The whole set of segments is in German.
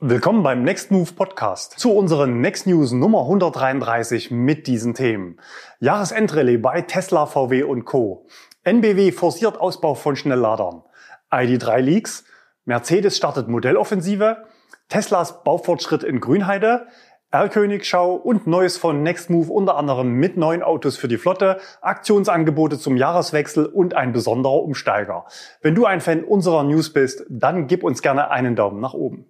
Willkommen beim Next Move Podcast zu unseren Next News Nummer 133 mit diesen Themen. Jahresendrallye bei Tesla, VW und Co. NBW forciert Ausbau von Schnellladern. ID3 Leaks. Mercedes startet Modelloffensive. Teslas Baufortschritt in Grünheide. Erlkönigschau und Neues von Nextmove unter anderem mit neuen Autos für die Flotte, Aktionsangebote zum Jahreswechsel und ein besonderer Umsteiger. Wenn du ein Fan unserer News bist, dann gib uns gerne einen Daumen nach oben.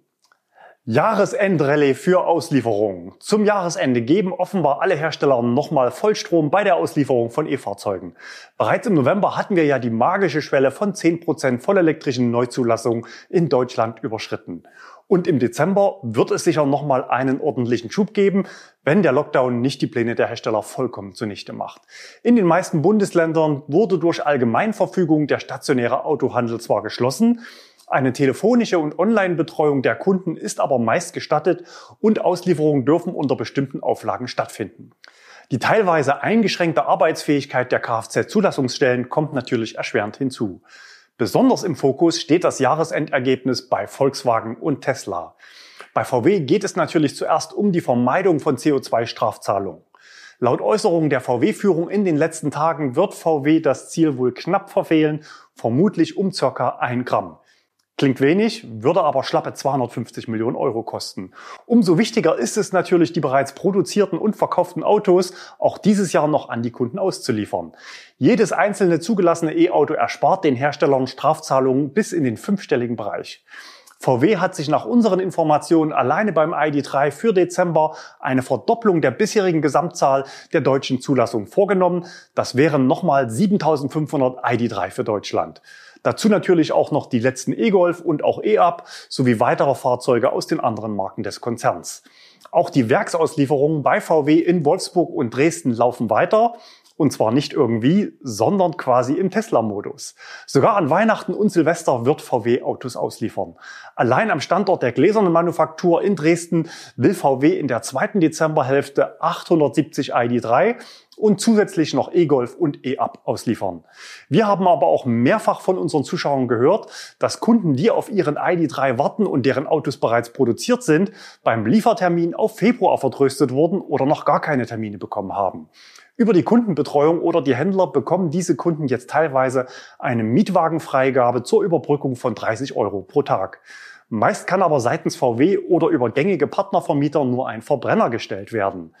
Jahresendrallye für Auslieferungen. Zum Jahresende geben offenbar alle Hersteller nochmal Vollstrom bei der Auslieferung von E-Fahrzeugen. Bereits im November hatten wir ja die magische Schwelle von 10% vollelektrischen Neuzulassungen in Deutschland überschritten. Und im Dezember wird es sicher nochmal einen ordentlichen Schub geben, wenn der Lockdown nicht die Pläne der Hersteller vollkommen zunichte macht. In den meisten Bundesländern wurde durch Allgemeinverfügung der stationäre Autohandel zwar geschlossen, eine telefonische und Online-Betreuung der Kunden ist aber meist gestattet und Auslieferungen dürfen unter bestimmten Auflagen stattfinden. Die teilweise eingeschränkte Arbeitsfähigkeit der Kfz-Zulassungsstellen kommt natürlich erschwerend hinzu. Besonders im Fokus steht das Jahresendergebnis bei Volkswagen und Tesla. Bei VW geht es natürlich zuerst um die Vermeidung von CO2-Strafzahlungen. Laut Äußerungen der VW-Führung in den letzten Tagen wird VW das Ziel wohl knapp verfehlen, vermutlich um circa ein Gramm. Klingt wenig, würde aber schlappe 250 Millionen Euro kosten. Umso wichtiger ist es natürlich, die bereits produzierten und verkauften Autos auch dieses Jahr noch an die Kunden auszuliefern. Jedes einzelne zugelassene E-Auto erspart den Herstellern Strafzahlungen bis in den fünfstelligen Bereich. VW hat sich nach unseren Informationen alleine beim ID3 für Dezember eine Verdopplung der bisherigen Gesamtzahl der deutschen Zulassung vorgenommen. Das wären nochmal 7500 ID3 für Deutschland. Dazu natürlich auch noch die letzten E-Golf und auch E-Up sowie weitere Fahrzeuge aus den anderen Marken des Konzerns. Auch die Werksauslieferungen bei VW in Wolfsburg und Dresden laufen weiter. Und zwar nicht irgendwie, sondern quasi im Tesla-Modus. Sogar an Weihnachten und Silvester wird VW Autos ausliefern. Allein am Standort der gläsernen Manufaktur in Dresden will VW in der zweiten Dezemberhälfte 870 ID3 und zusätzlich noch E-Golf und E-Up ausliefern. Wir haben aber auch mehrfach von unseren Zuschauern gehört, dass Kunden, die auf ihren ID3 warten und deren Autos bereits produziert sind, beim Liefertermin auf Februar vertröstet wurden oder noch gar keine Termine bekommen haben. Über die Kundenbetreuung oder die Händler bekommen diese Kunden jetzt teilweise eine Mietwagenfreigabe zur Überbrückung von 30 Euro pro Tag. Meist kann aber seitens VW oder über gängige Partnervermieter nur ein Verbrenner gestellt werden.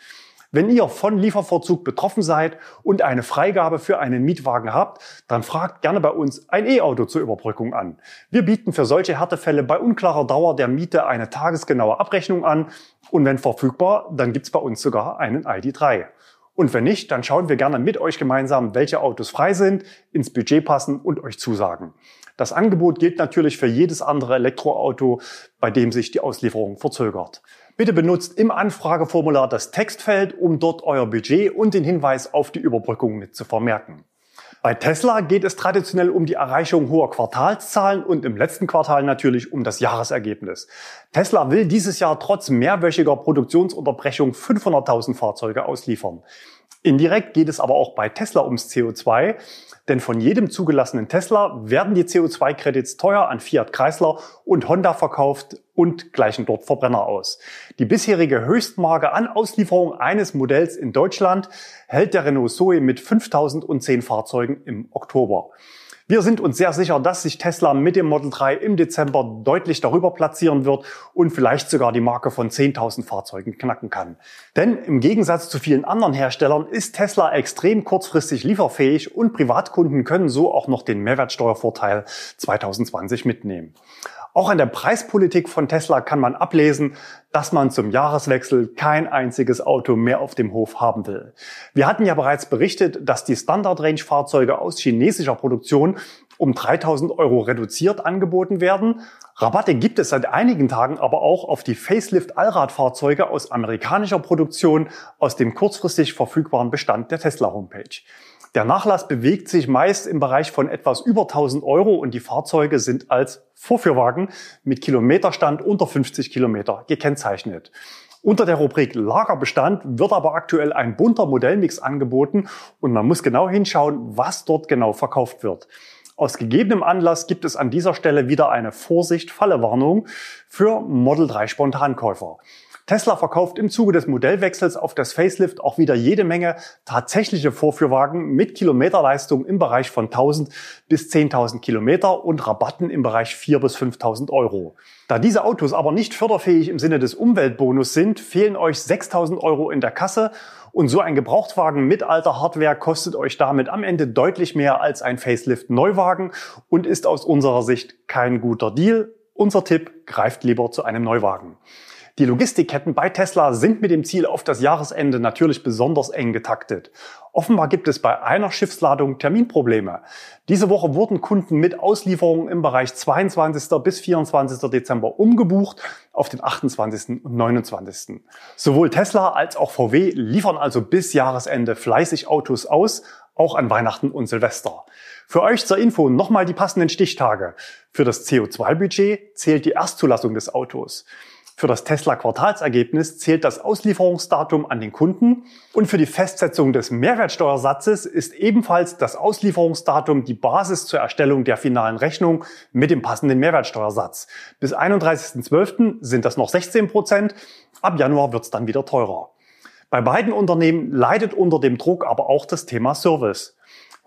Wenn ihr von Lieferverzug betroffen seid und eine Freigabe für einen Mietwagen habt, dann fragt gerne bei uns ein E-Auto zur Überbrückung an. Wir bieten für solche Härtefälle bei unklarer Dauer der Miete eine tagesgenaue Abrechnung an und wenn verfügbar, dann gibt's bei uns sogar einen ID3. Und wenn nicht, dann schauen wir gerne mit euch gemeinsam, welche Autos frei sind, ins Budget passen und euch zusagen. Das Angebot gilt natürlich für jedes andere Elektroauto, bei dem sich die Auslieferung verzögert. Bitte benutzt im Anfrageformular das Textfeld, um dort euer Budget und den Hinweis auf die Überbrückung mit zu vermerken. Bei Tesla geht es traditionell um die Erreichung hoher Quartalszahlen und im letzten Quartal natürlich um das Jahresergebnis. Tesla will dieses Jahr trotz mehrwöchiger Produktionsunterbrechung 500.000 Fahrzeuge ausliefern. Indirekt geht es aber auch bei Tesla ums CO2, denn von jedem zugelassenen Tesla werden die CO2-Credits teuer an Fiat Chrysler und Honda verkauft und gleichen dort Verbrenner aus. Die bisherige Höchstmarke an Auslieferung eines Modells in Deutschland hält der Renault Zoe mit 5010 Fahrzeugen im Oktober. Wir sind uns sehr sicher, dass sich Tesla mit dem Model 3 im Dezember deutlich darüber platzieren wird und vielleicht sogar die Marke von 10.000 Fahrzeugen knacken kann. Denn im Gegensatz zu vielen anderen Herstellern ist Tesla extrem kurzfristig lieferfähig und Privatkunden können so auch noch den Mehrwertsteuervorteil 2020 mitnehmen. Auch an der Preispolitik von Tesla kann man ablesen, dass man zum Jahreswechsel kein einziges Auto mehr auf dem Hof haben will. Wir hatten ja bereits berichtet, dass die Standard-Range-Fahrzeuge aus chinesischer Produktion um 3000 Euro reduziert angeboten werden. Rabatte gibt es seit einigen Tagen aber auch auf die Facelift-Allradfahrzeuge aus amerikanischer Produktion aus dem kurzfristig verfügbaren Bestand der Tesla-Homepage. Der Nachlass bewegt sich meist im Bereich von etwas über 1000 Euro und die Fahrzeuge sind als Vorführwagen mit Kilometerstand unter 50 Kilometer gekennzeichnet. Unter der Rubrik Lagerbestand wird aber aktuell ein bunter Modellmix angeboten und man muss genau hinschauen, was dort genau verkauft wird. Aus gegebenem Anlass gibt es an dieser Stelle wieder eine Vorsicht-Falle-Warnung für Model 3 Spontankäufer. Tesla verkauft im Zuge des Modellwechsels auf das Facelift auch wieder jede Menge tatsächliche Vorführwagen mit Kilometerleistung im Bereich von 1000 bis 10.000 Kilometer und Rabatten im Bereich 4 bis 5.000 Euro. Da diese Autos aber nicht förderfähig im Sinne des Umweltbonus sind, fehlen euch 6.000 Euro in der Kasse und so ein Gebrauchtwagen mit alter Hardware kostet euch damit am Ende deutlich mehr als ein Facelift Neuwagen und ist aus unserer Sicht kein guter Deal. Unser Tipp, greift lieber zu einem Neuwagen. Die Logistikketten bei Tesla sind mit dem Ziel auf das Jahresende natürlich besonders eng getaktet. Offenbar gibt es bei einer Schiffsladung Terminprobleme. Diese Woche wurden Kunden mit Auslieferungen im Bereich 22. bis 24. Dezember umgebucht auf den 28. und 29. Sowohl Tesla als auch VW liefern also bis Jahresende fleißig Autos aus, auch an Weihnachten und Silvester. Für euch zur Info nochmal die passenden Stichtage. Für das CO2-Budget zählt die Erstzulassung des Autos. Für das Tesla-Quartalsergebnis zählt das Auslieferungsdatum an den Kunden und für die Festsetzung des Mehrwertsteuersatzes ist ebenfalls das Auslieferungsdatum die Basis zur Erstellung der finalen Rechnung mit dem passenden Mehrwertsteuersatz. Bis 31.12. sind das noch 16 Prozent, ab Januar wird es dann wieder teurer. Bei beiden Unternehmen leidet unter dem Druck aber auch das Thema Service.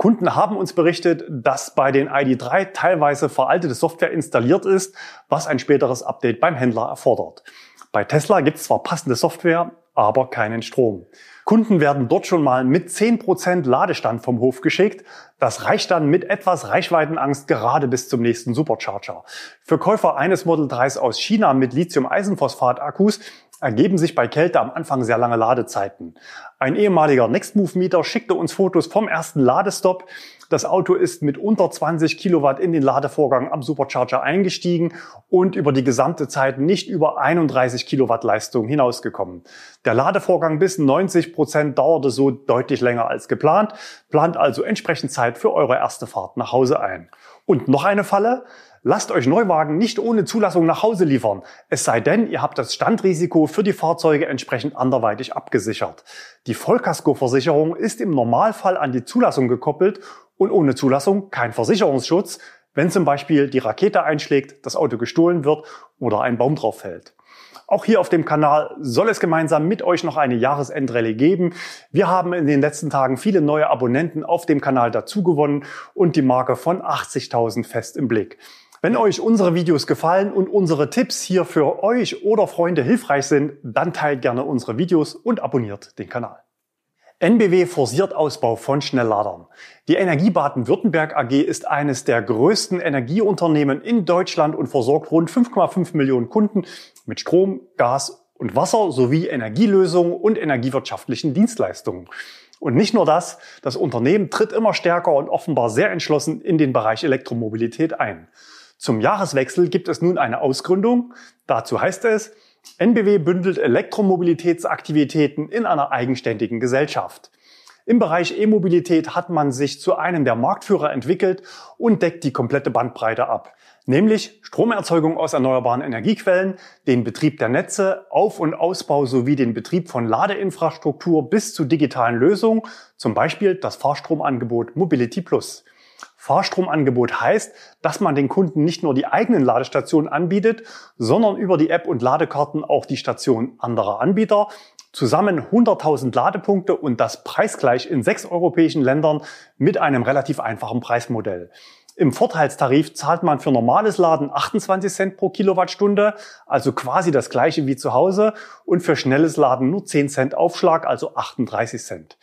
Kunden haben uns berichtet, dass bei den ID3 teilweise veraltete Software installiert ist, was ein späteres Update beim Händler erfordert. Bei Tesla gibt es zwar passende Software, aber keinen Strom. Kunden werden dort schon mal mit 10% Ladestand vom Hof geschickt. Das reicht dann mit etwas Reichweitenangst gerade bis zum nächsten Supercharger. Für Käufer eines Model 3s aus China mit Lithium-Eisenphosphat-Akkus ergeben sich bei Kälte am Anfang sehr lange Ladezeiten. Ein ehemaliger Nextmove-Mieter schickte uns Fotos vom ersten Ladestopp. Das Auto ist mit unter 20 Kilowatt in den Ladevorgang am Supercharger eingestiegen und über die gesamte Zeit nicht über 31 Kilowatt Leistung hinausgekommen. Der Ladevorgang bis 90 Prozent dauerte so deutlich länger als geplant. Plant also entsprechend Zeit für eure erste Fahrt nach Hause ein. Und noch eine Falle. Lasst euch Neuwagen nicht ohne Zulassung nach Hause liefern, es sei denn, ihr habt das Standrisiko für die Fahrzeuge entsprechend anderweitig abgesichert. Die Vollkaskoversicherung ist im Normalfall an die Zulassung gekoppelt und ohne Zulassung kein Versicherungsschutz, wenn zum Beispiel die Rakete einschlägt, das Auto gestohlen wird oder ein Baum drauf fällt. Auch hier auf dem Kanal soll es gemeinsam mit euch noch eine Jahresendrallye geben. Wir haben in den letzten Tagen viele neue Abonnenten auf dem Kanal dazugewonnen und die Marke von 80.000 fest im Blick. Wenn euch unsere Videos gefallen und unsere Tipps hier für euch oder Freunde hilfreich sind, dann teilt gerne unsere Videos und abonniert den Kanal. NBW forciert Ausbau von Schnellladern. Die Energie Baden-Württemberg AG ist eines der größten Energieunternehmen in Deutschland und versorgt rund 5,5 Millionen Kunden mit Strom, Gas und Wasser sowie Energielösungen und energiewirtschaftlichen Dienstleistungen. Und nicht nur das, das Unternehmen tritt immer stärker und offenbar sehr entschlossen in den Bereich Elektromobilität ein. Zum Jahreswechsel gibt es nun eine Ausgründung. Dazu heißt es, NBW bündelt Elektromobilitätsaktivitäten in einer eigenständigen Gesellschaft. Im Bereich E-Mobilität hat man sich zu einem der Marktführer entwickelt und deckt die komplette Bandbreite ab, nämlich Stromerzeugung aus erneuerbaren Energiequellen, den Betrieb der Netze, Auf- und Ausbau sowie den Betrieb von Ladeinfrastruktur bis zu digitalen Lösungen, zum Beispiel das Fahrstromangebot Mobility Plus. Fahrstromangebot heißt, dass man den Kunden nicht nur die eigenen Ladestationen anbietet, sondern über die App und Ladekarten auch die Station anderer Anbieter. Zusammen 100.000 Ladepunkte und das preisgleich in sechs europäischen Ländern mit einem relativ einfachen Preismodell. Im Vorteilstarif zahlt man für normales Laden 28 Cent pro Kilowattstunde, also quasi das gleiche wie zu Hause, und für schnelles Laden nur 10 Cent Aufschlag, also 38 Cent.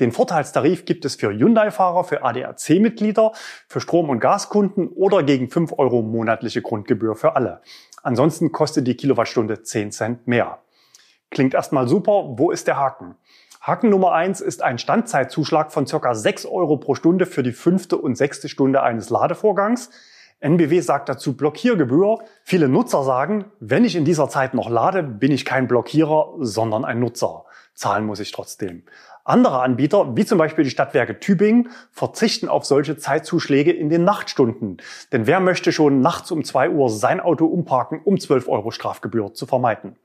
Den Vorteilstarif gibt es für Hyundai-Fahrer, für ADAC-Mitglieder, für Strom- und Gaskunden oder gegen 5 Euro monatliche Grundgebühr für alle. Ansonsten kostet die Kilowattstunde 10 Cent mehr. Klingt erstmal super, wo ist der Haken? Haken Nummer eins ist ein Standzeitzuschlag von circa 6 Euro pro Stunde für die fünfte und sechste Stunde eines Ladevorgangs. NBW sagt dazu Blockiergebühr. Viele Nutzer sagen, wenn ich in dieser Zeit noch lade, bin ich kein Blockierer, sondern ein Nutzer. Zahlen muss ich trotzdem. Andere Anbieter, wie zum Beispiel die Stadtwerke Tübingen, verzichten auf solche Zeitzuschläge in den Nachtstunden. Denn wer möchte schon nachts um zwei Uhr sein Auto umparken, um 12 Euro Strafgebühr zu vermeiden?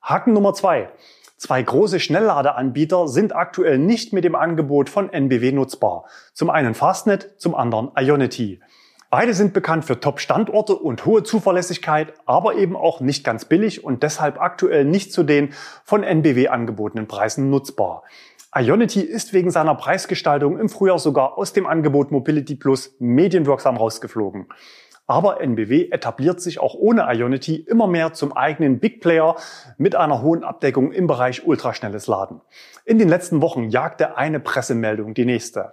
Haken Nummer zwei. Zwei große Schnellladeanbieter sind aktuell nicht mit dem Angebot von NBW nutzbar. Zum einen Fastnet, zum anderen Ionity. Beide sind bekannt für Top-Standorte und hohe Zuverlässigkeit, aber eben auch nicht ganz billig und deshalb aktuell nicht zu den von NBW angebotenen Preisen nutzbar. Ionity ist wegen seiner Preisgestaltung im Frühjahr sogar aus dem Angebot Mobility Plus medienwirksam rausgeflogen. Aber NBW etabliert sich auch ohne Ionity immer mehr zum eigenen Big Player mit einer hohen Abdeckung im Bereich ultraschnelles Laden. In den letzten Wochen jagte eine Pressemeldung die nächste.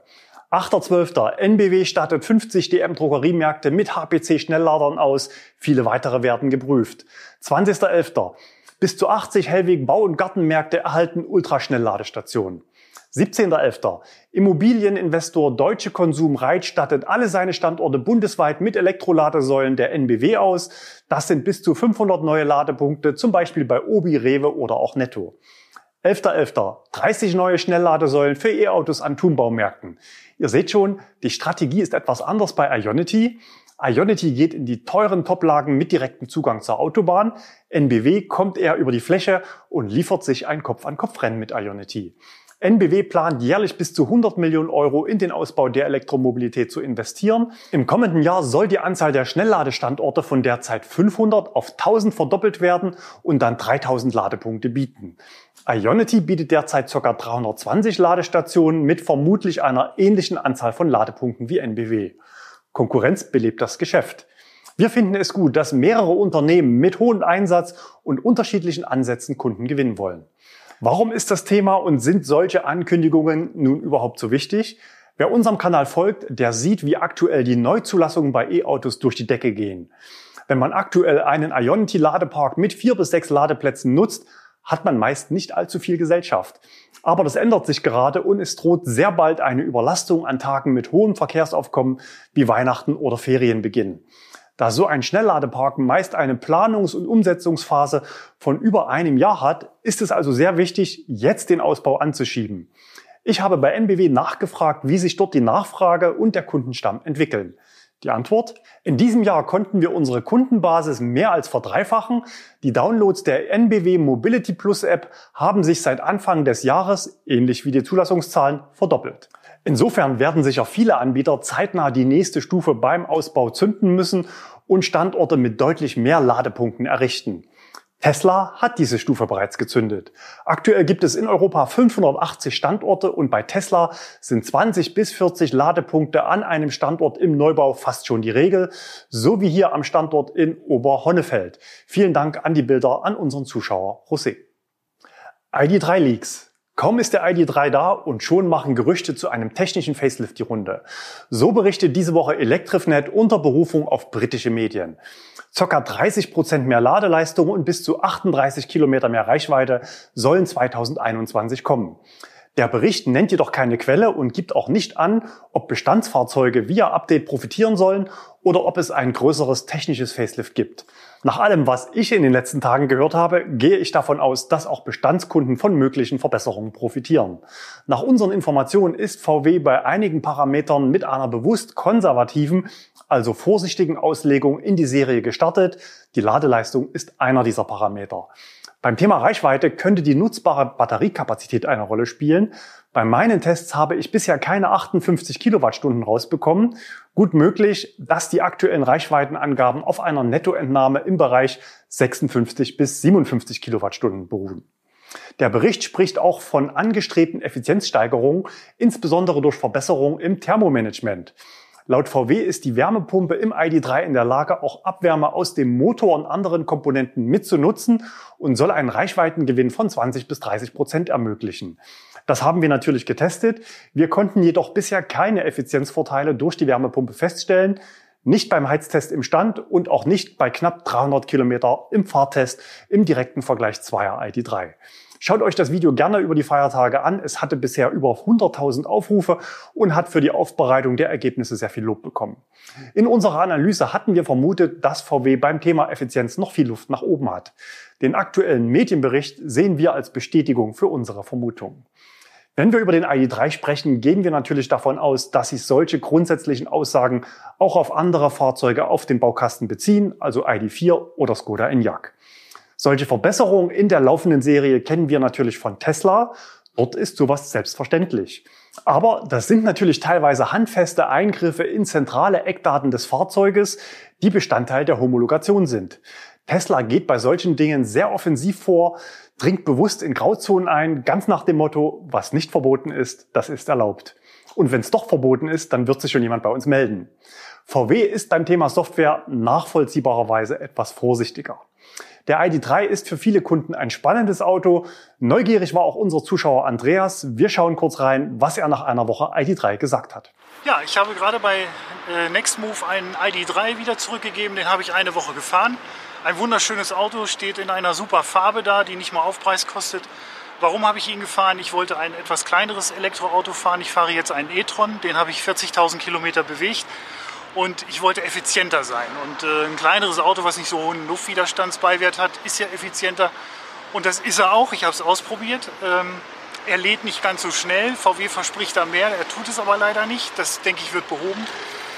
8.12. NBW stattet 50 DM-Drogeriemärkte mit HPC-Schnellladern aus. Viele weitere werden geprüft. 20.11. Bis zu 80 Hellweg Bau- und Gartenmärkte erhalten Ultraschnellladestationen. 17.11. Immobilieninvestor Deutsche Konsum Reit stattet alle seine Standorte bundesweit mit Elektroladesäulen der NBW aus. Das sind bis zu 500 neue Ladepunkte, zum Beispiel bei Obi, Rewe oder auch Netto. 11.11. 30 neue Schnellladesäulen für E-Autos an Thunbaumärkten. Ihr seht schon, die Strategie ist etwas anders bei Ionity. Ionity geht in die teuren Toplagen mit direktem Zugang zur Autobahn. NBW kommt eher über die Fläche und liefert sich ein Kopf-an-Kopf-Rennen mit Ionity. NBW plant jährlich bis zu 100 Millionen Euro in den Ausbau der Elektromobilität zu investieren. Im kommenden Jahr soll die Anzahl der Schnellladestandorte von derzeit 500 auf 1000 verdoppelt werden und dann 3000 Ladepunkte bieten. Ionity bietet derzeit ca. 320 Ladestationen mit vermutlich einer ähnlichen Anzahl von Ladepunkten wie NBW. Konkurrenz belebt das Geschäft. Wir finden es gut, dass mehrere Unternehmen mit hohem Einsatz und unterschiedlichen Ansätzen Kunden gewinnen wollen. Warum ist das Thema und sind solche Ankündigungen nun überhaupt so wichtig? Wer unserem Kanal folgt, der sieht, wie aktuell die Neuzulassungen bei E-Autos durch die Decke gehen. Wenn man aktuell einen Ionity-Ladepark mit vier bis sechs Ladeplätzen nutzt, hat man meist nicht allzu viel Gesellschaft. Aber das ändert sich gerade und es droht sehr bald eine Überlastung an Tagen mit hohem Verkehrsaufkommen wie Weihnachten oder Ferienbeginn. Da so ein Schnellladepark meist eine Planungs- und Umsetzungsphase von über einem Jahr hat, ist es also sehr wichtig, jetzt den Ausbau anzuschieben. Ich habe bei NBW nachgefragt, wie sich dort die Nachfrage und der Kundenstamm entwickeln. Die Antwort? In diesem Jahr konnten wir unsere Kundenbasis mehr als verdreifachen. Die Downloads der NBW Mobility Plus App haben sich seit Anfang des Jahres, ähnlich wie die Zulassungszahlen, verdoppelt. Insofern werden sicher viele Anbieter zeitnah die nächste Stufe beim Ausbau zünden müssen und Standorte mit deutlich mehr Ladepunkten errichten. Tesla hat diese Stufe bereits gezündet. Aktuell gibt es in Europa 580 Standorte und bei Tesla sind 20 bis 40 Ladepunkte an einem Standort im Neubau fast schon die Regel, so wie hier am Standort in Oberhonnefeld. Vielen Dank an die Bilder an unseren Zuschauer José. ID3 Leaks. Kaum ist der ID3 da und schon machen Gerüchte zu einem technischen Facelift die Runde. So berichtet diese Woche Electrifnet unter Berufung auf britische Medien. Circa 30 Prozent mehr Ladeleistung und bis zu 38 Kilometer mehr Reichweite sollen 2021 kommen. Der Bericht nennt jedoch keine Quelle und gibt auch nicht an, ob Bestandsfahrzeuge via Update profitieren sollen oder ob es ein größeres technisches Facelift gibt. Nach allem, was ich in den letzten Tagen gehört habe, gehe ich davon aus, dass auch Bestandskunden von möglichen Verbesserungen profitieren. Nach unseren Informationen ist VW bei einigen Parametern mit einer bewusst konservativen, also vorsichtigen Auslegung in die Serie gestartet. Die Ladeleistung ist einer dieser Parameter. Beim Thema Reichweite könnte die nutzbare Batteriekapazität eine Rolle spielen. Bei meinen Tests habe ich bisher keine 58 Kilowattstunden rausbekommen. Gut möglich, dass die aktuellen Reichweitenangaben auf einer Nettoentnahme im Bereich 56 bis 57 Kilowattstunden beruhen. Der Bericht spricht auch von angestrebten Effizienzsteigerungen, insbesondere durch Verbesserungen im Thermomanagement. Laut VW ist die Wärmepumpe im ID3 in der Lage, auch Abwärme aus dem Motor und anderen Komponenten mitzunutzen und soll einen Reichweitengewinn von 20 bis 30 Prozent ermöglichen. Das haben wir natürlich getestet. Wir konnten jedoch bisher keine Effizienzvorteile durch die Wärmepumpe feststellen. Nicht beim Heiztest im Stand und auch nicht bei knapp 300 Kilometer im Fahrtest im direkten Vergleich zweier ID3. Schaut euch das Video gerne über die Feiertage an. Es hatte bisher über 100.000 Aufrufe und hat für die Aufbereitung der Ergebnisse sehr viel Lob bekommen. In unserer Analyse hatten wir vermutet, dass VW beim Thema Effizienz noch viel Luft nach oben hat. Den aktuellen Medienbericht sehen wir als Bestätigung für unsere Vermutung. Wenn wir über den ID3 sprechen, gehen wir natürlich davon aus, dass sich solche grundsätzlichen Aussagen auch auf andere Fahrzeuge auf den Baukasten beziehen, also ID4 oder Skoda Enyaq. Solche Verbesserungen in der laufenden Serie kennen wir natürlich von Tesla. Dort ist sowas selbstverständlich. Aber das sind natürlich teilweise handfeste Eingriffe in zentrale Eckdaten des Fahrzeuges, die Bestandteil der Homologation sind. Tesla geht bei solchen Dingen sehr offensiv vor, dringt bewusst in Grauzonen ein, ganz nach dem Motto, was nicht verboten ist, das ist erlaubt. Und wenn es doch verboten ist, dann wird sich schon jemand bei uns melden. VW ist beim Thema Software nachvollziehbarerweise etwas vorsichtiger. Der ID3 ist für viele Kunden ein spannendes Auto. Neugierig war auch unser Zuschauer Andreas. Wir schauen kurz rein, was er nach einer Woche ID3 gesagt hat. Ja, ich habe gerade bei äh, Nextmove einen ID3 wieder zurückgegeben. Den habe ich eine Woche gefahren. Ein wunderschönes Auto, steht in einer super Farbe da, die nicht mal Aufpreis kostet. Warum habe ich ihn gefahren? Ich wollte ein etwas kleineres Elektroauto fahren. Ich fahre jetzt einen e-tron, den habe ich 40.000 Kilometer bewegt und ich wollte effizienter sein. Und äh, ein kleineres Auto, was nicht so hohen Luftwiderstandsbeiwert hat, ist ja effizienter. Und das ist er auch. Ich habe es ausprobiert. Ähm, er lädt nicht ganz so schnell. VW verspricht da mehr. Er tut es aber leider nicht. Das denke ich wird behoben.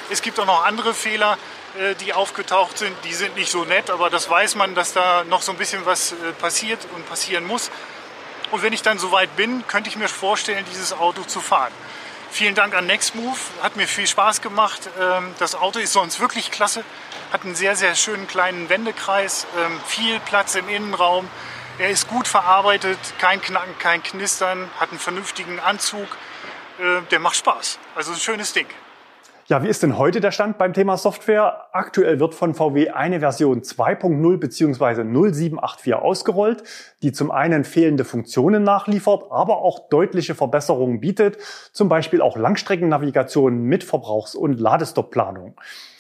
Es gibt auch noch andere Fehler, äh, die aufgetaucht sind. Die sind nicht so nett, aber das weiß man, dass da noch so ein bisschen was äh, passiert und passieren muss. Und wenn ich dann soweit bin, könnte ich mir vorstellen, dieses Auto zu fahren. Vielen Dank an Nextmove, hat mir viel Spaß gemacht. Ähm, das Auto ist sonst wirklich klasse, hat einen sehr, sehr schönen kleinen Wendekreis, ähm, viel Platz im Innenraum. Er ist gut verarbeitet, kein Knacken, kein Knistern, hat einen vernünftigen Anzug. Äh, der macht Spaß. Also ein schönes Ding. Ja, wie ist denn heute der Stand beim Thema Software? Aktuell wird von VW eine Version 2.0 bzw. 0784 ausgerollt, die zum einen fehlende Funktionen nachliefert, aber auch deutliche Verbesserungen bietet, zum Beispiel auch Langstreckennavigation mit Verbrauchs- und Ladestoppplanung.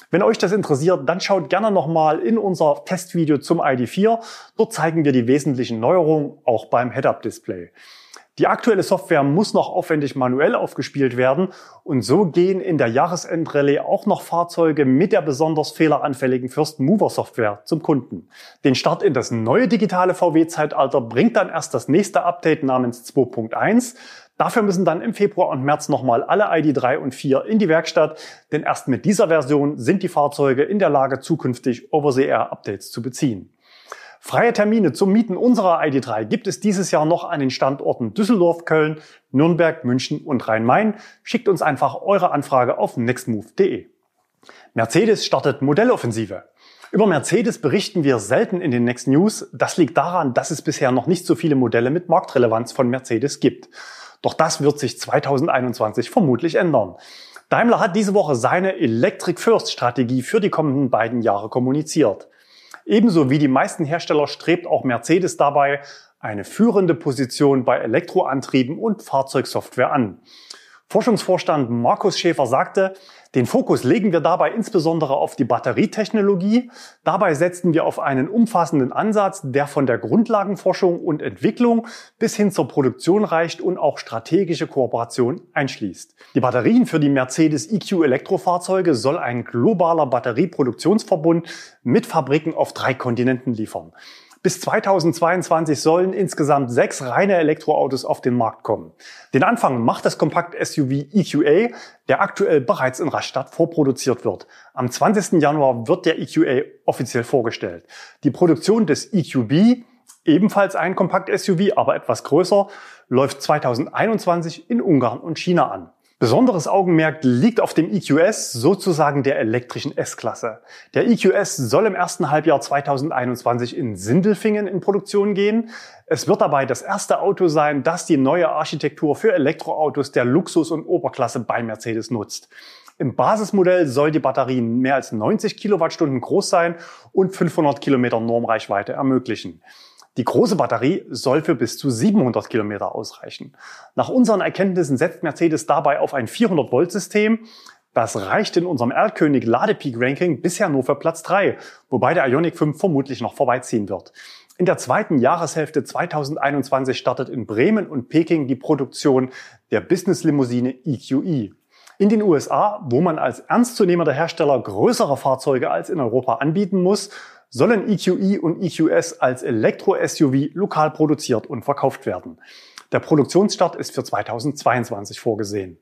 Wenn euch das interessiert, dann schaut gerne nochmal in unser Testvideo zum ID4. Dort zeigen wir die wesentlichen Neuerungen auch beim Head-Up-Display. Die aktuelle Software muss noch aufwendig manuell aufgespielt werden und so gehen in der Jahresendrallye auch noch Fahrzeuge mit der besonders fehleranfälligen First Mover Software zum Kunden. Den Start in das neue digitale VW-Zeitalter bringt dann erst das nächste Update namens 2.1. Dafür müssen dann im Februar und März nochmal alle ID3 und 4 in die Werkstatt, denn erst mit dieser Version sind die Fahrzeuge in der Lage, zukünftig Over-the-Air-Updates zu beziehen. Freie Termine zum Mieten unserer ID3 gibt es dieses Jahr noch an den Standorten Düsseldorf, Köln, Nürnberg, München und Rhein-Main. Schickt uns einfach eure Anfrage auf nextmove.de. Mercedes startet Modelloffensive. Über Mercedes berichten wir selten in den Next News. Das liegt daran, dass es bisher noch nicht so viele Modelle mit Marktrelevanz von Mercedes gibt. Doch das wird sich 2021 vermutlich ändern. Daimler hat diese Woche seine Electric First Strategie für die kommenden beiden Jahre kommuniziert. Ebenso wie die meisten Hersteller strebt auch Mercedes dabei eine führende Position bei Elektroantrieben und Fahrzeugsoftware an. Forschungsvorstand Markus Schäfer sagte, den Fokus legen wir dabei insbesondere auf die Batterietechnologie. Dabei setzen wir auf einen umfassenden Ansatz, der von der Grundlagenforschung und Entwicklung bis hin zur Produktion reicht und auch strategische Kooperation einschließt. Die Batterien für die Mercedes EQ Elektrofahrzeuge soll ein globaler Batterieproduktionsverbund mit Fabriken auf drei Kontinenten liefern. Bis 2022 sollen insgesamt sechs reine Elektroautos auf den Markt kommen. Den Anfang macht das Kompakt-SUV EQA, der aktuell bereits in Rastatt vorproduziert wird. Am 20. Januar wird der EQA offiziell vorgestellt. Die Produktion des EQB, ebenfalls ein Kompakt-SUV, aber etwas größer, läuft 2021 in Ungarn und China an. Besonderes Augenmerk liegt auf dem EQS, sozusagen der elektrischen S-Klasse. Der EQS soll im ersten Halbjahr 2021 in Sindelfingen in Produktion gehen. Es wird dabei das erste Auto sein, das die neue Architektur für Elektroautos der Luxus- und Oberklasse bei Mercedes nutzt. Im Basismodell soll die Batterie mehr als 90 Kilowattstunden groß sein und 500 Kilometer Normreichweite ermöglichen. Die große Batterie soll für bis zu 700 Kilometer ausreichen. Nach unseren Erkenntnissen setzt Mercedes dabei auf ein 400-Volt-System. Das reicht in unserem Erlkönig Ladepeak-Ranking bisher nur für Platz 3, wobei der Ioniq 5 vermutlich noch vorbeiziehen wird. In der zweiten Jahreshälfte 2021 startet in Bremen und Peking die Produktion der Business-Limousine EQE. In den USA, wo man als ernstzunehmender Hersteller größere Fahrzeuge als in Europa anbieten muss, sollen EQE und EQS als Elektro-SUV lokal produziert und verkauft werden. Der Produktionsstart ist für 2022 vorgesehen.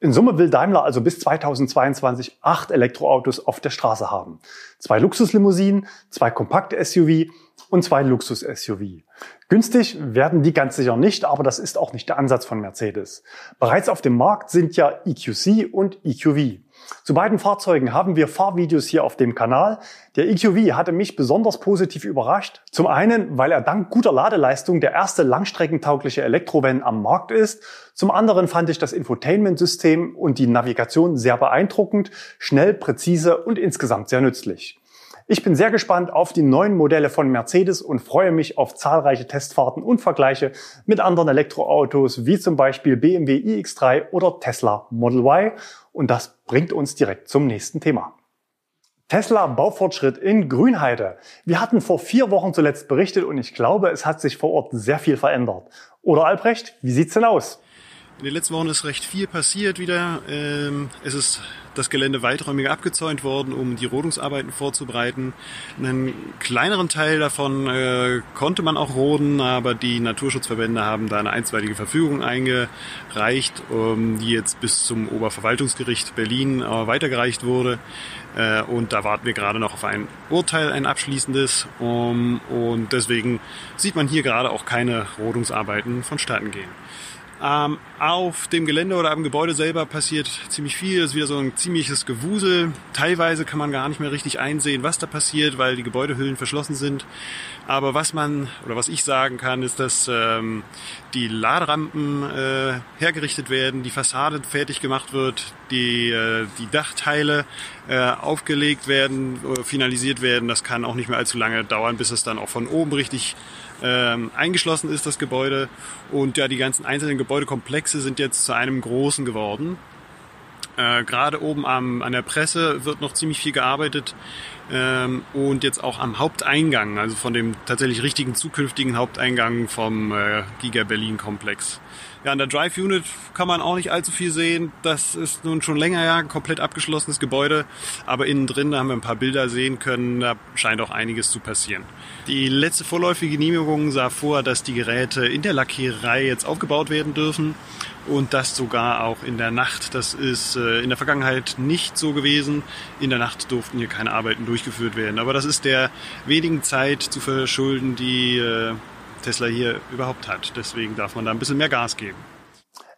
In Summe will Daimler also bis 2022 acht Elektroautos auf der Straße haben. Zwei Luxuslimousinen, zwei Kompakt-SUV und zwei Luxus-SUV. Günstig werden die ganz sicher nicht, aber das ist auch nicht der Ansatz von Mercedes. Bereits auf dem Markt sind ja EQC und EQV. Zu beiden Fahrzeugen haben wir Fahrvideos hier auf dem Kanal. Der EQV hatte mich besonders positiv überrascht. Zum einen, weil er dank guter Ladeleistung der erste langstreckentaugliche Elektrovan am Markt ist. Zum anderen fand ich das Infotainment-System und die Navigation sehr beeindruckend, schnell, präzise und insgesamt sehr nützlich. Ich bin sehr gespannt auf die neuen Modelle von Mercedes und freue mich auf zahlreiche Testfahrten und Vergleiche mit anderen Elektroautos wie zum Beispiel BMW iX3 oder Tesla Model Y. Und das bringt uns direkt zum nächsten Thema. Tesla Baufortschritt in Grünheide. Wir hatten vor vier Wochen zuletzt berichtet und ich glaube, es hat sich vor Ort sehr viel verändert. Oder Albrecht, wie sieht's denn aus? In den letzten Wochen ist recht viel passiert wieder. Ähm, es ist das Gelände weiträumiger abgezäunt worden, um die Rodungsarbeiten vorzubereiten. Einen kleineren Teil davon äh, konnte man auch roden, aber die Naturschutzverbände haben da eine einstweilige Verfügung eingereicht, um, die jetzt bis zum Oberverwaltungsgericht Berlin äh, weitergereicht wurde. Äh, und da warten wir gerade noch auf ein Urteil, ein abschließendes. Um, und deswegen sieht man hier gerade auch keine Rodungsarbeiten vonstatten gehen. Ähm, auf dem Gelände oder am Gebäude selber passiert ziemlich viel. Es ist wieder so ein ziemliches Gewusel. Teilweise kann man gar nicht mehr richtig einsehen, was da passiert, weil die Gebäudehüllen verschlossen sind. Aber was man oder was ich sagen kann, ist, dass ähm, die Laderampen äh, hergerichtet werden, die Fassade fertig gemacht wird, die, äh, die Dachteile äh, aufgelegt werden, äh, finalisiert werden. Das kann auch nicht mehr allzu lange dauern, bis es dann auch von oben richtig ähm, eingeschlossen ist, das Gebäude. Und ja, die ganzen einzelnen Gebäudekomplexe sind jetzt zu einem großen geworden. Äh, Gerade oben am, an der Presse wird noch ziemlich viel gearbeitet ähm, und jetzt auch am Haupteingang, also von dem tatsächlich richtigen zukünftigen Haupteingang vom äh, Giga Berlin Komplex. Ja, an der Drive Unit kann man auch nicht allzu viel sehen. Das ist nun schon länger ja ein komplett abgeschlossenes Gebäude, aber innen drin da haben wir ein paar Bilder sehen können. Da scheint auch einiges zu passieren. Die letzte vorläufige Genehmigung sah vor, dass die Geräte in der Lackiererei jetzt aufgebaut werden dürfen und das sogar auch in der Nacht. Das ist äh, in der Vergangenheit nicht so gewesen. In der Nacht durften hier keine Arbeiten durchgeführt werden. Aber das ist der wenigen Zeit zu verschulden, die äh, Tesla hier überhaupt hat. Deswegen darf man da ein bisschen mehr Gas geben.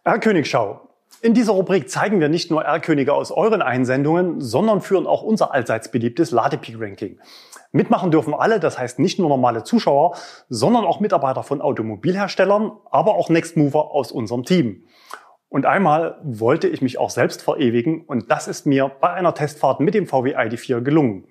R-Königschau. In dieser Rubrik zeigen wir nicht nur R-Könige aus euren Einsendungen, sondern führen auch unser allseits beliebtes Ladepeak-Ranking. Mitmachen dürfen alle, das heißt nicht nur normale Zuschauer, sondern auch Mitarbeiter von Automobilherstellern, aber auch Nextmover aus unserem Team. Und einmal wollte ich mich auch selbst verewigen und das ist mir bei einer Testfahrt mit dem VW ID4 gelungen.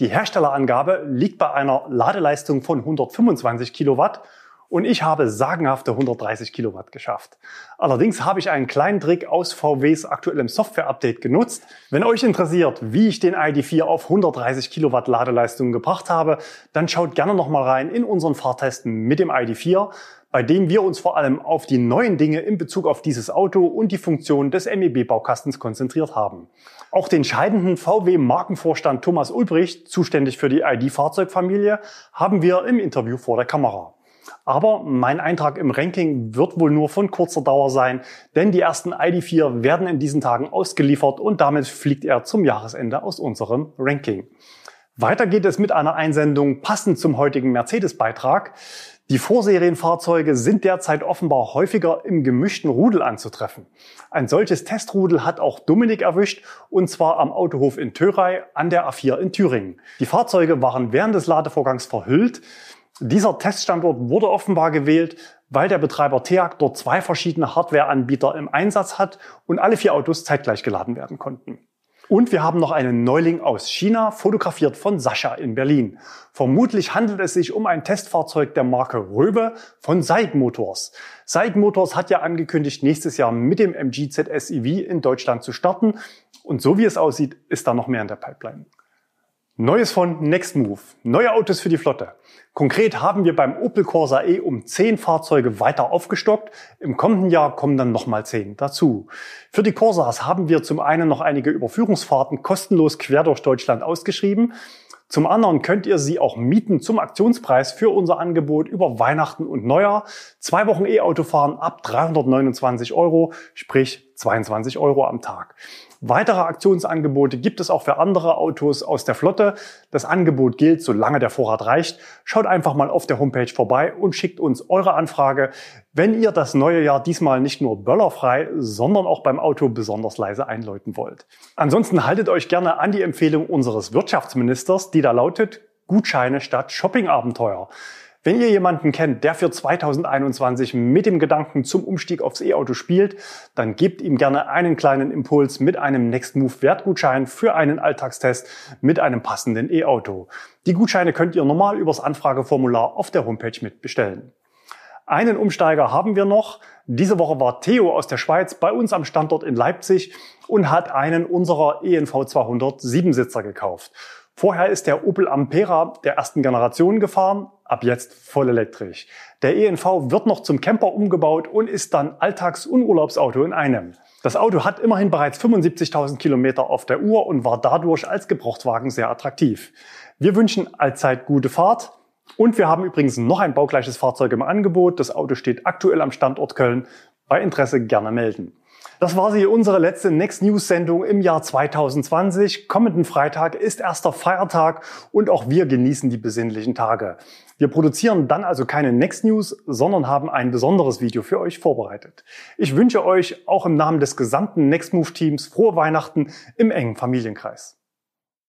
Die Herstellerangabe liegt bei einer Ladeleistung von 125 Kilowatt und ich habe sagenhafte 130 Kilowatt geschafft. Allerdings habe ich einen kleinen Trick aus VWs aktuellem Software-Update genutzt. Wenn euch interessiert, wie ich den ID4 auf 130 Kilowatt Ladeleistung gebracht habe, dann schaut gerne nochmal rein in unseren Fahrtesten mit dem ID4 bei dem wir uns vor allem auf die neuen Dinge in Bezug auf dieses Auto und die Funktion des MEB-Baukastens konzentriert haben. Auch den scheidenden VW-Markenvorstand Thomas Ulbricht, zuständig für die ID-Fahrzeugfamilie, haben wir im Interview vor der Kamera. Aber mein Eintrag im Ranking wird wohl nur von kurzer Dauer sein, denn die ersten ID4 werden in diesen Tagen ausgeliefert und damit fliegt er zum Jahresende aus unserem Ranking. Weiter geht es mit einer Einsendung passend zum heutigen Mercedes-Beitrag. Die Vorserienfahrzeuge sind derzeit offenbar häufiger im gemischten Rudel anzutreffen. Ein solches Testrudel hat auch Dominik erwischt, und zwar am Autohof in Thörei an der A4 in Thüringen. Die Fahrzeuge waren während des Ladevorgangs verhüllt. Dieser Teststandort wurde offenbar gewählt, weil der Betreiber TEAG dort zwei verschiedene Hardwareanbieter im Einsatz hat und alle vier Autos zeitgleich geladen werden konnten. Und wir haben noch einen Neuling aus China, fotografiert von Sascha in Berlin. Vermutlich handelt es sich um ein Testfahrzeug der Marke Röbe von SAIC Motors. SAIC Motors hat ja angekündigt, nächstes Jahr mit dem MG ZS EV in Deutschland zu starten. Und so wie es aussieht, ist da noch mehr in der Pipeline. Neues von Nextmove. Neue Autos für die Flotte. Konkret haben wir beim Opel Corsa E um 10 Fahrzeuge weiter aufgestockt. Im kommenden Jahr kommen dann nochmal 10 dazu. Für die Corsas haben wir zum einen noch einige Überführungsfahrten kostenlos quer durch Deutschland ausgeschrieben. Zum anderen könnt ihr sie auch mieten zum Aktionspreis für unser Angebot über Weihnachten und Neujahr. Zwei Wochen E-Auto fahren ab 329 Euro, sprich 22 Euro am Tag. Weitere Aktionsangebote gibt es auch für andere Autos aus der Flotte. Das Angebot gilt, solange der Vorrat reicht. Schaut einfach mal auf der Homepage vorbei und schickt uns eure Anfrage, wenn ihr das neue Jahr diesmal nicht nur böllerfrei, sondern auch beim Auto besonders leise einläuten wollt. Ansonsten haltet euch gerne an die Empfehlung unseres Wirtschaftsministers, die da lautet Gutscheine statt Shoppingabenteuer. Wenn ihr jemanden kennt, der für 2021 mit dem Gedanken zum Umstieg aufs E-Auto spielt, dann gebt ihm gerne einen kleinen Impuls mit einem Next Move Wertgutschein für einen Alltagstest mit einem passenden E-Auto. Die Gutscheine könnt ihr normal übers Anfrageformular auf der Homepage mitbestellen. Einen Umsteiger haben wir noch. Diese Woche war Theo aus der Schweiz bei uns am Standort in Leipzig und hat einen unserer ENV 200 Siebensitzer gekauft. Vorher ist der Opel Ampera der ersten Generation gefahren, ab jetzt voll elektrisch. Der ENV wird noch zum Camper umgebaut und ist dann Alltags- und Urlaubsauto in einem. Das Auto hat immerhin bereits 75.000 Kilometer auf der Uhr und war dadurch als Gebrauchtwagen sehr attraktiv. Wir wünschen allzeit gute Fahrt und wir haben übrigens noch ein baugleiches Fahrzeug im Angebot. Das Auto steht aktuell am Standort Köln. Bei Interesse gerne melden. Das war sie, unsere letzte Next News Sendung im Jahr 2020. Kommenden Freitag ist erster Feiertag und auch wir genießen die besinnlichen Tage. Wir produzieren dann also keine Next News, sondern haben ein besonderes Video für euch vorbereitet. Ich wünsche euch auch im Namen des gesamten Next Move Teams frohe Weihnachten im engen Familienkreis.